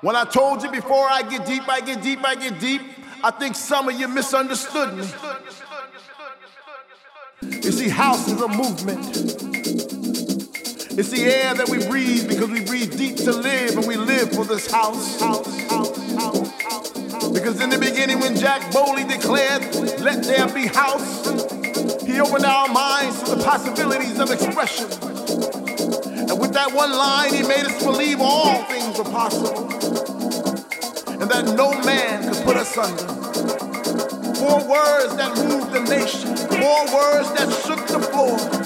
When I told you before I get deep, I get deep, I get deep, I think some of you misunderstood me. You see, house is a movement. It's the air that we breathe because we breathe deep to live and we live for this house. house, house, house because in the beginning, when Jack Bowley declared, Let there be house, he opened our minds to the possibilities of expression. And with that one line, he made us believe all things were possible and that no man could put us under. Four words that moved the nation, four words that shook the floor.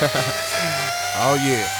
oh yeah.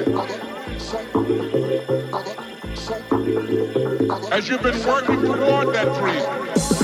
as you've been working toward that dream.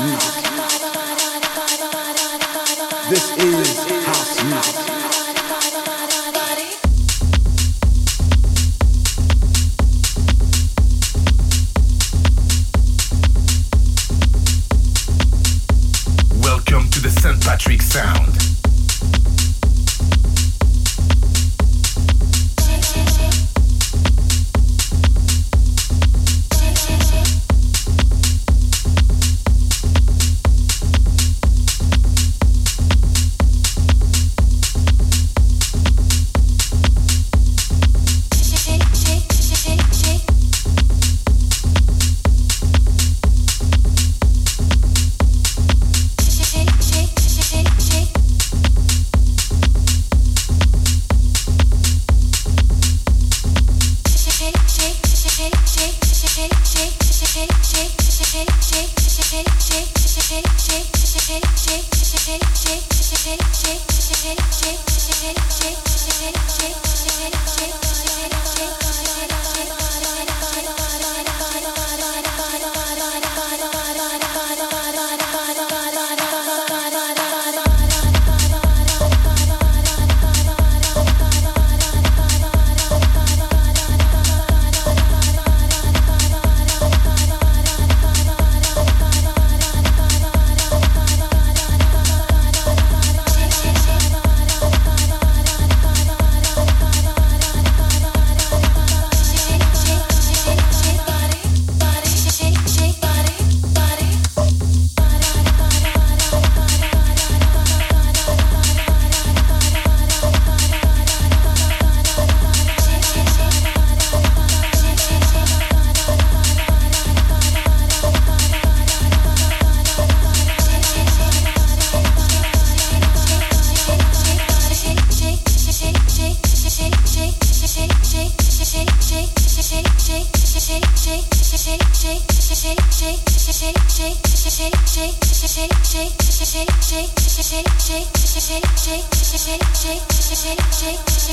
Music. This is house music.